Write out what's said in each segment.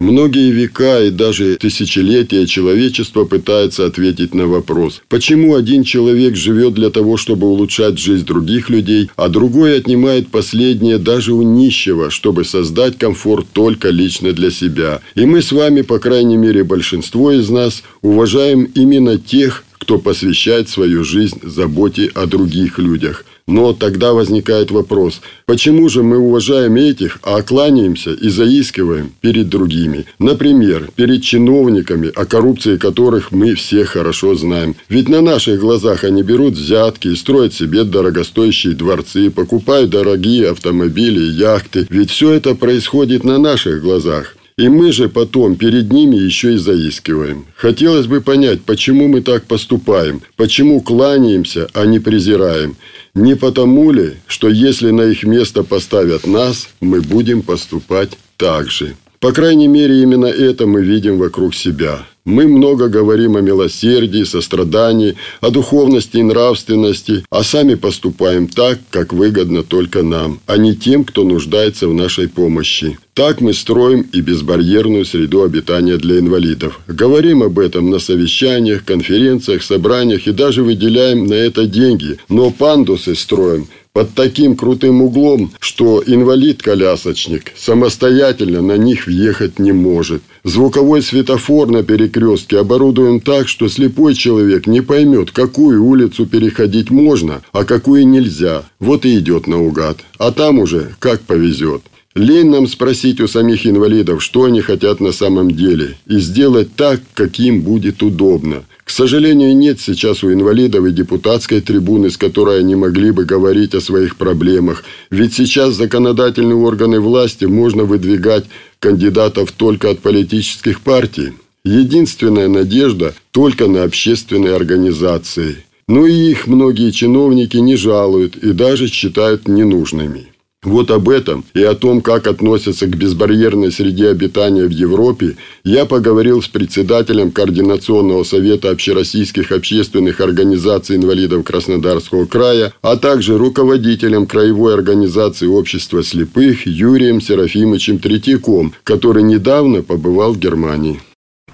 Многие века и даже тысячелетия человечество пытается ответить на вопрос, почему один человек живет для того, чтобы улучшать жизнь других людей, а другой отнимает последнее даже у нищего, чтобы создать комфорт только лично для себя. И мы с вами, по крайней мере большинство из нас, уважаем именно тех, кто посвящает свою жизнь заботе о других людях. Но тогда возникает вопрос, почему же мы уважаем этих, а кланяемся и заискиваем перед другими? Например, перед чиновниками, о коррупции которых мы все хорошо знаем. Ведь на наших глазах они берут взятки и строят себе дорогостоящие дворцы, покупают дорогие автомобили яхты. Ведь все это происходит на наших глазах. И мы же потом перед ними еще и заискиваем. Хотелось бы понять, почему мы так поступаем, почему кланяемся, а не презираем. Не потому ли, что если на их место поставят нас, мы будем поступать так же? По крайней мере, именно это мы видим вокруг себя. Мы много говорим о милосердии, сострадании, о духовности и нравственности, а сами поступаем так, как выгодно только нам, а не тем, кто нуждается в нашей помощи. Так мы строим и безбарьерную среду обитания для инвалидов. Говорим об этом на совещаниях, конференциях, собраниях и даже выделяем на это деньги. Но пандусы строим под таким крутым углом, что инвалид-колясочник самостоятельно на них въехать не может. Звуковой светофор на перекрестке оборудуем так, что слепой человек не поймет, какую улицу переходить можно, а какую нельзя. Вот и идет наугад. А там уже как повезет. Лень нам спросить у самих инвалидов, что они хотят на самом деле, и сделать так, как им будет удобно. К сожалению, нет сейчас у инвалидов и депутатской трибуны, с которой они могли бы говорить о своих проблемах. Ведь сейчас законодательные органы власти можно выдвигать кандидатов только от политических партий. Единственная надежда только на общественные организации. Но и их многие чиновники не жалуют и даже считают ненужными. Вот об этом и о том, как относятся к безбарьерной среде обитания в Европе, я поговорил с председателем Координационного совета общероссийских общественных организаций инвалидов Краснодарского края, а также руководителем Краевой организации общества слепых Юрием Серафимовичем Третьяком, который недавно побывал в Германии.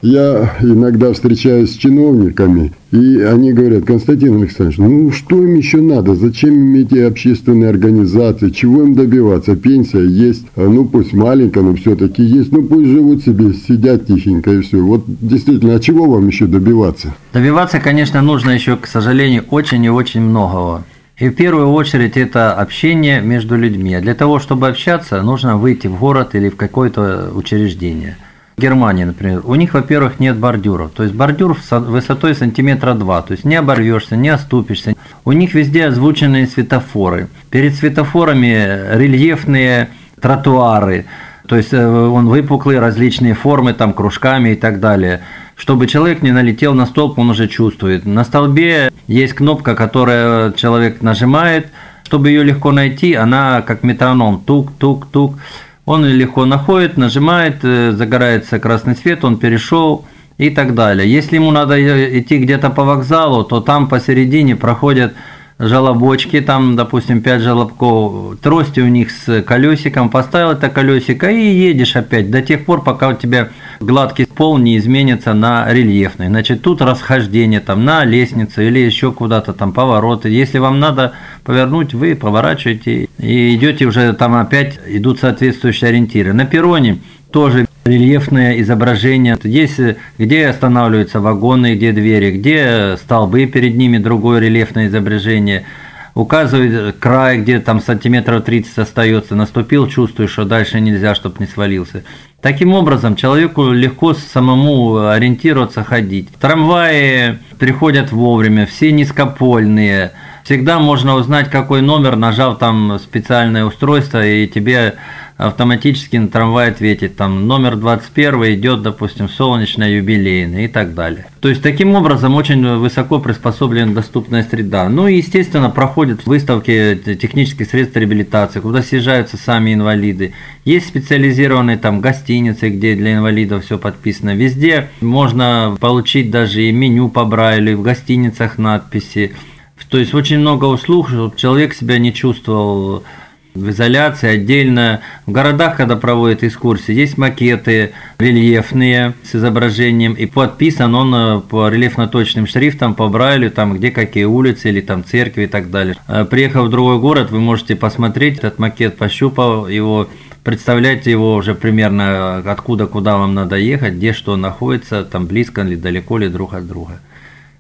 Я иногда встречаюсь с чиновниками, и они говорят, Константин Александрович, ну что им еще надо? Зачем им эти общественные организации? Чего им добиваться? Пенсия есть, а, ну пусть маленькая, но все-таки есть. Ну пусть живут себе, сидят тихенько и все. Вот действительно, а чего вам еще добиваться? Добиваться, конечно, нужно еще, к сожалению, очень и очень многого. И в первую очередь это общение между людьми. А для того, чтобы общаться, нужно выйти в город или в какое-то учреждение – Германии, например, у них, во-первых, нет бордюров. То есть бордюр высотой сантиметра два. То есть не оборвешься, не оступишься. У них везде озвученные светофоры. Перед светофорами рельефные тротуары. То есть э, он выпуклые, различные формы, там, кружками и так далее. Чтобы человек не налетел на столб, он уже чувствует. На столбе есть кнопка, которую человек нажимает. Чтобы ее легко найти, она как метроном. Тук-тук-тук. Он легко находит, нажимает, э, загорается красный свет, он перешел и так далее. Если ему надо идти где-то по вокзалу, то там посередине проходят желобочки, там, допустим, 5 желобков, трости у них с колесиком, поставил это колесико и едешь опять до тех пор, пока у тебя гладкий пол не изменится на рельефный. Значит, тут расхождение там на лестницу или еще куда-то там повороты. Если вам надо повернуть, вы поворачиваете и идете уже там опять идут соответствующие ориентиры. На перроне тоже рельефное изображение. Есть где останавливаются вагоны, где двери, где столбы перед ними, другое рельефное изображение. Указывает край, где там сантиметров 30 остается. Наступил, чувствуешь, что дальше нельзя, чтобы не свалился. Таким образом, человеку легко самому ориентироваться, ходить. Трамваи приходят вовремя, все низкопольные. Всегда можно узнать, какой номер, нажав там специальное устройство, и тебе автоматически на трамвай ответить, там, номер 21 идет, допустим, солнечная юбилейная и так далее. То есть, таким образом, очень высоко приспособлена доступная среда. Ну и, естественно, проходят выставки технических средств реабилитации, куда съезжаются сами инвалиды. Есть специализированные там гостиницы, где для инвалидов все подписано. Везде можно получить даже и меню по Брайлю, в гостиницах надписи. То есть очень много услуг, чтобы человек себя не чувствовал в изоляции отдельно. В городах, когда проводят экскурсии, есть макеты рельефные с изображением, и подписан он э, по рельефно-точным шрифтам, по Брайлю, там где какие улицы или там церкви и так далее. Э, приехав в другой город, вы можете посмотреть этот макет, пощупав его, представляете его уже примерно э, откуда, куда вам надо ехать, где что находится, там близко ли, далеко ли друг от друга.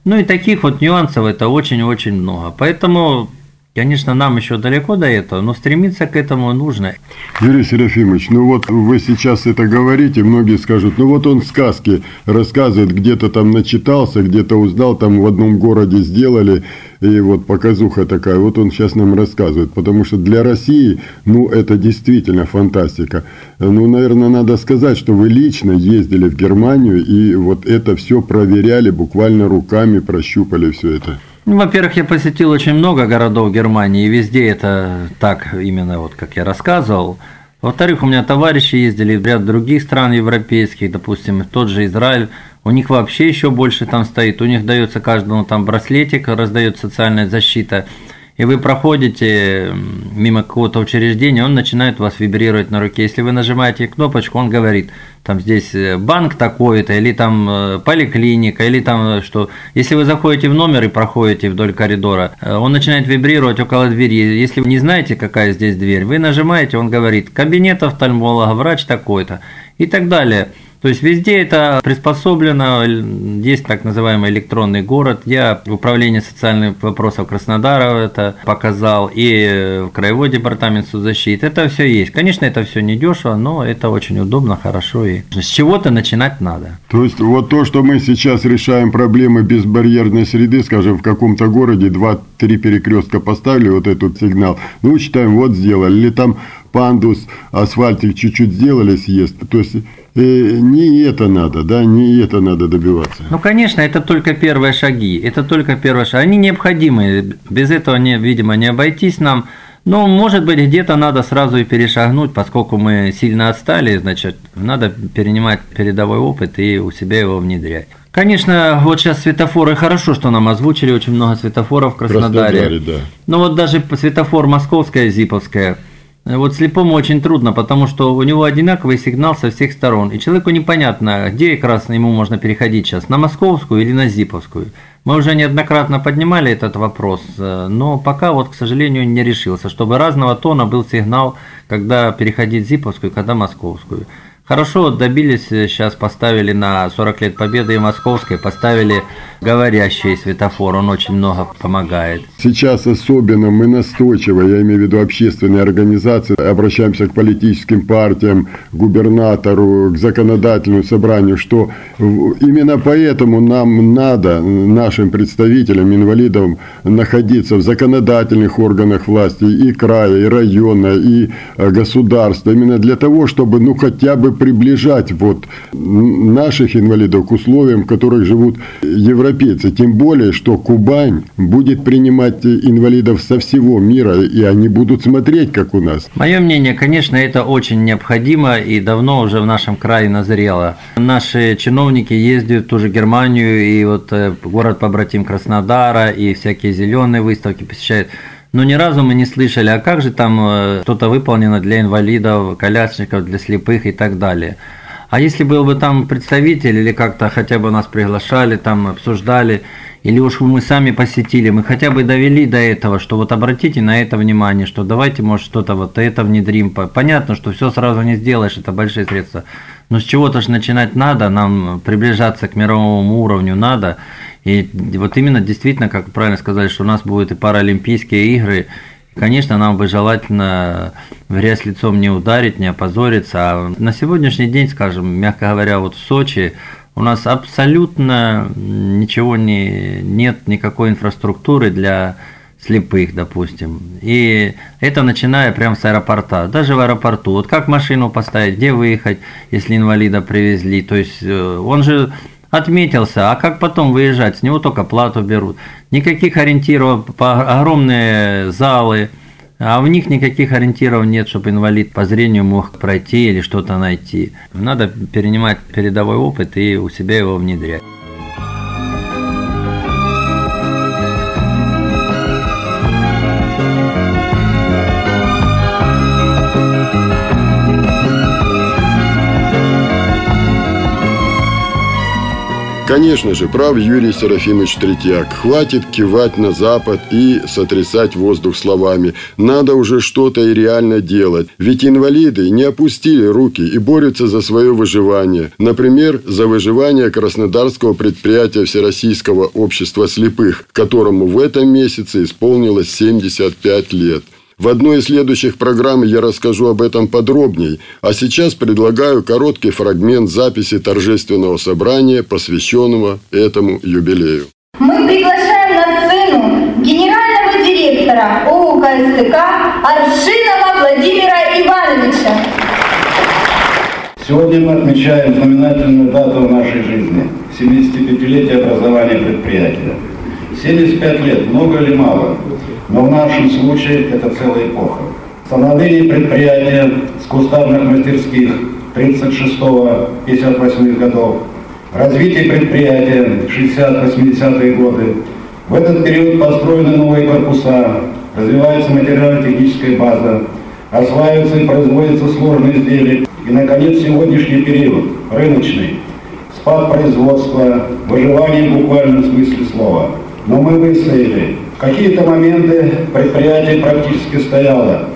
Ну и таких вот нюансов это очень-очень много. Поэтому Конечно, нам еще далеко до этого, но стремиться к этому нужно. Юрий Серафимович, ну вот вы сейчас это говорите, многие скажут, ну вот он сказки рассказывает, где-то там начитался, где-то узнал, там в одном городе сделали, и вот показуха такая, вот он сейчас нам рассказывает, потому что для России, ну это действительно фантастика. Ну, наверное, надо сказать, что вы лично ездили в Германию и вот это все проверяли, буквально руками прощупали все это. Ну, во-первых, я посетил очень много городов Германии, и везде это так, именно вот как я рассказывал. Во-вторых, у меня товарищи ездили в ряд других стран европейских, допустим, тот же Израиль. У них вообще еще больше там стоит. У них дается каждому там браслетик, раздает социальная защита – и вы проходите мимо какого-то учреждения, он начинает вас вибрировать на руке. Если вы нажимаете кнопочку, он говорит, там здесь э, банк такой-то, или там э, поликлиника, или там э, что. Если вы заходите в номер и проходите вдоль коридора, он начинает вибрировать около двери. Если вы не знаете, какая здесь дверь, вы нажимаете, он говорит, кабинет офтальмолога, врач такой-то и так далее. То есть везде это приспособлено, есть так называемый электронный город. Я в управлении социальных вопросов Краснодара это показал, и в Краевой департамент соцзащиты. Это все есть. Конечно, это все не дешево, но это очень удобно, хорошо. И с чего-то начинать надо. То есть вот то, что мы сейчас решаем проблемы безбарьерной среды, скажем, в каком-то городе два-три перекрестка поставили вот этот сигнал, ну, считаем, вот сделали, или там пандус, асфальтик чуть-чуть сделали съезд. То есть э, не это надо, да, не это надо добиваться. Ну, конечно, это только первые шаги, это только первые шаги. Они необходимы, без этого, не, видимо, не обойтись нам. Но, может быть, где-то надо сразу и перешагнуть, поскольку мы сильно отстали, значит, надо перенимать передовой опыт и у себя его внедрять. Конечно, вот сейчас светофоры хорошо, что нам озвучили, очень много светофоров в Краснодаре. Краснодаре да. Но вот даже светофор московская, зиповская – вот слепому очень трудно, потому что у него одинаковый сигнал со всех сторон. И человеку непонятно, где как раз ему можно переходить сейчас, на московскую или на зиповскую. Мы уже неоднократно поднимали этот вопрос, э, но пока вот, к сожалению, не решился, чтобы разного тона был сигнал, когда переходить зиповскую, когда московскую. Хорошо добились, сейчас поставили на 40 лет Победы и Московской, поставили говорящий светофор, он очень много помогает. Сейчас особенно мы настойчиво, я имею в виду общественные организации, обращаемся к политическим партиям, губернатору, к законодательному собранию, что именно поэтому нам надо, нашим представителям, инвалидам, находиться в законодательных органах власти и края, и района, и э, государства, именно для того, чтобы ну хотя бы приближать вот наших инвалидов к условиям, в которых живут европейцы. Тем более, что Кубань будет принимать инвалидов со всего мира, и они будут смотреть, как у нас. Мое мнение, конечно, это очень необходимо и давно уже в нашем крае назрело. Наши чиновники ездят в ту же Германию, и вот э, город побратим Краснодара, и всякие зеленые выставки посещают. Но ни разу мы не слышали, а как же там э, что-то выполнено для инвалидов, колясников, для слепых и так далее. А если был бы там представитель или как-то хотя бы нас приглашали, там обсуждали, или уж мы сами посетили, мы хотя бы довели до этого, что вот обратите на это внимание, что давайте, может, что-то вот это внедрим. Понятно, что все сразу не сделаешь, это большие средства. Но с чего-то же начинать надо, нам приближаться к мировому уровню надо. И вот именно действительно, как правильно сказали, что у нас будут и паралимпийские игры, Конечно, нам бы желательно в грязь лицом не ударить, не опозориться. А на сегодняшний день, скажем, мягко говоря, вот в Сочи у нас абсолютно ничего не, нет, никакой инфраструктуры для слепых, допустим. И это начиная прямо с аэропорта. Даже в аэропорту. Вот как машину поставить, где выехать, если инвалида привезли. То есть э, он же отметился, а как потом выезжать? С него только плату берут. Никаких ориентиров, огромные залы, а в них никаких ориентиров нет, чтобы инвалид по зрению мог пройти или что-то найти. Надо перенимать передовой опыт и у себя его внедрять. Конечно же, прав Юрий Серафимович Третьяк. Хватит кивать на Запад и сотрясать воздух словами. Надо уже что-то и реально делать. Ведь инвалиды не опустили руки и борются за свое выживание. Например, за выживание краснодарского предприятия Всероссийского общества слепых, которому в этом месяце исполнилось 75 лет. В одной из следующих программ я расскажу об этом подробней, а сейчас предлагаю короткий фрагмент записи торжественного собрания, посвященного этому юбилею. Мы приглашаем на сцену генерального директора ОУ КСТК Аршинова Владимира Ивановича. Сегодня мы отмечаем знаменательную дату в нашей жизни – 75-летие образования предприятия. 75 лет, много или мало? но в нашем случае это целая эпоха. Становление предприятия с кустарных мастерских 36-58 годов, развитие предприятия 60-80-е годы. В этот период построены новые корпуса, развивается материально-техническая база, осваиваются и производятся сложные изделия. И, наконец, сегодняшний период, рыночный, спад производства, выживание в буквальном смысле слова. Но мы выстояли, какие-то моменты предприятие практически стояло.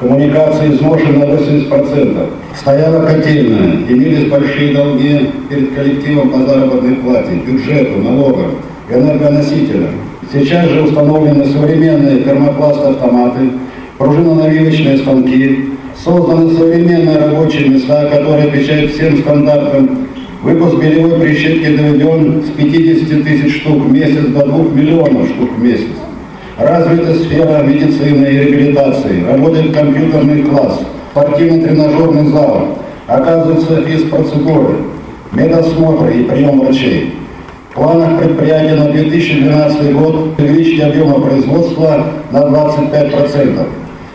Коммуникация изношена на 80%. Стояла котельная, имелись большие долги перед коллективом по заработной плате, бюджету, налогам, энергоносителям. Сейчас же установлены современные термопласт-автоматы, пружинонавивочные станки, созданы современные рабочие места, которые отвечают всем стандартам Выпуск белевой прищепки доведен с 50 тысяч штук в месяц до 2 миллионов штук в месяц. Развита сфера медицины и реабилитации, работает компьютерный класс, спортивно-тренажерный зал, оказываются физпроцедуры, медосмотры и прием врачей. В планах предприятия на 2012 год увеличить объемы производства на 25%.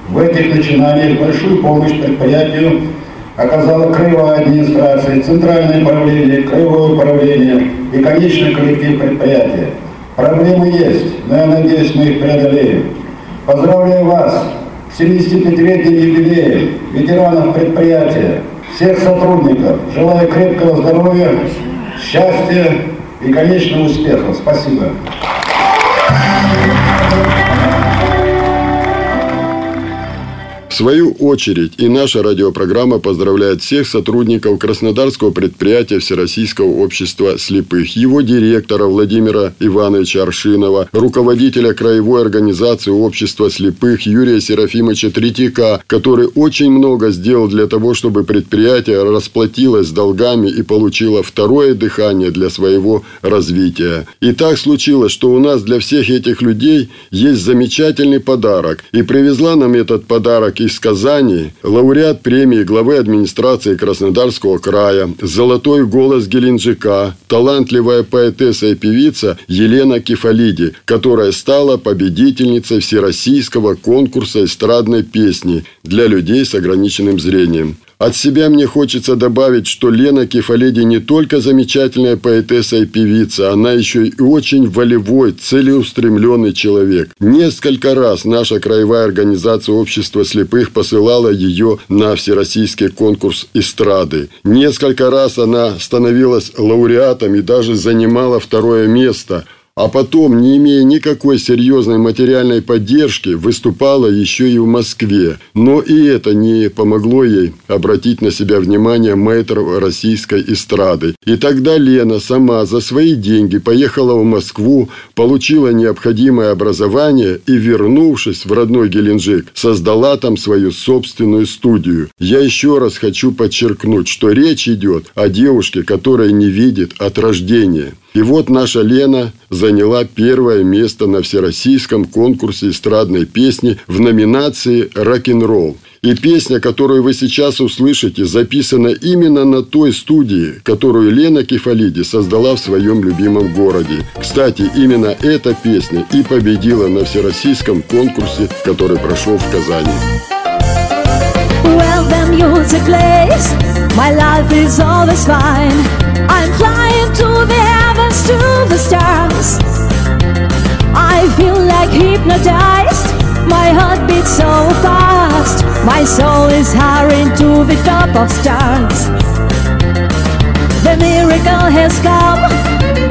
В этих начинаниях большую помощь предприятию оказала краевая администрация, центральное управление, краевое управление и конечный коллектив предприятия. Проблемы есть, но я надеюсь, мы их преодолеем. Поздравляю вас с 75-летним юбилеем ветеранов предприятия, всех сотрудников. Желаю крепкого здоровья, счастья и, конечно, успехов. Спасибо. В свою очередь и наша радиопрограмма поздравляет всех сотрудников Краснодарского предприятия Всероссийского общества слепых, его директора Владимира Ивановича Аршинова, руководителя краевой организации общества слепых Юрия Серафимовича Третьяка, который очень много сделал для того, чтобы предприятие расплатилось с долгами и получило второе дыхание для своего развития. И так случилось, что у нас для всех этих людей есть замечательный подарок. И привезла нам этот подарок из Казани лауреат премии главы администрации Краснодарского края, золотой голос Геленджика, талантливая поэтесса и певица Елена Кефалиди, которая стала победительницей Всероссийского конкурса эстрадной песни для людей с ограниченным зрением. От себя мне хочется добавить, что Лена Кефаледи не только замечательная поэтесса и певица, она еще и очень волевой, целеустремленный человек. Несколько раз наша краевая организация общества слепых посылала ее на всероссийский конкурс эстрады. Несколько раз она становилась лауреатом и даже занимала второе место – а потом, не имея никакой серьезной материальной поддержки, выступала еще и в Москве. Но и это не помогло ей обратить на себя внимание мэтров российской эстрады. И тогда Лена сама за свои деньги поехала в Москву, получила необходимое образование и, вернувшись в родной Геленджик, создала там свою собственную студию. Я еще раз хочу подчеркнуть, что речь идет о девушке, которая не видит от рождения. И вот наша Лена заняла первое место на всероссийском конкурсе эстрадной песни в номинации «Рок-н-ролл». И песня, которую вы сейчас услышите, записана именно на той студии, которую Лена Кефалиди создала в своем любимом городе. Кстати, именно эта песня и победила на всероссийском конкурсе, который прошел в Казани. Well, the music heavens, to the stars. I feel like hypnotized, my heart beats so fast. My soul is hurrying to the top of stars. The miracle has come,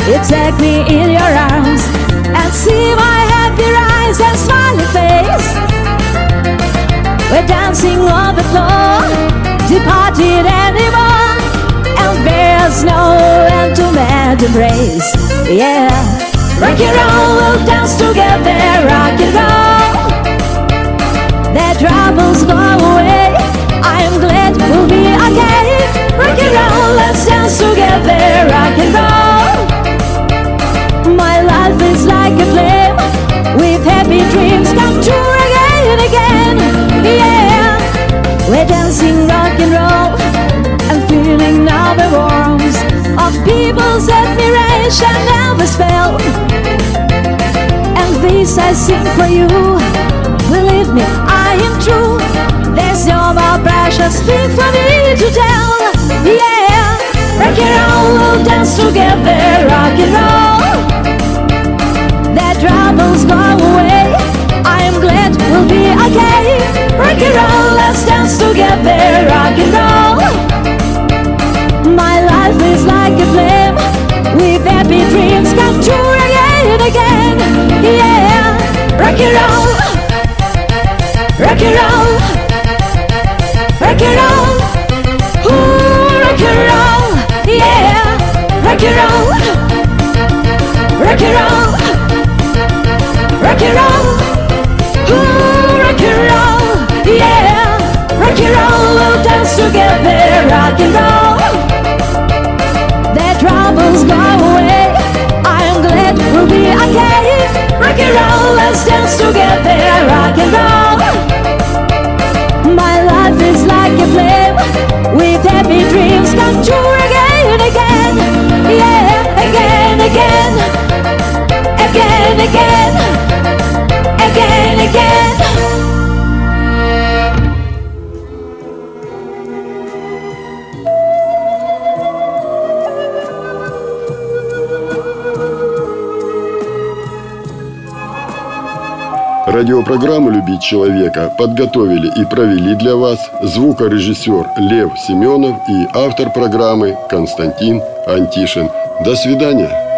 you take me in your arms and see embrace. Yeah, rock and roll, we'll dance together, rock and roll. Their troubles go away. I'm glad we'll be okay. Rock and roll, let's dance together, rock and roll. Admiration never spell. And this I sing for you. Believe me, I am true. There's no more precious thing for me to tell. Yeah, rock and roll, we'll dance together, rock and roll. That troubles go away. I am glad we'll be okay. Rock and roll, let's dance together, rock and roll, rock and roll, Ooh, rock and roll, yeah, rock and roll, rock and roll, rock and roll, Ooh, rock and roll, yeah, rock and roll, we'll dance together, rock and roll. Their troubles go away. I'm glad we'll be okay. Rock and roll, let's dance together, rock and roll. Again, again, again. Радиопрограмму «Любить человека» подготовили и провели для вас звукорежиссер Лев Семенов и автор программы Константин Антишин. До свидания.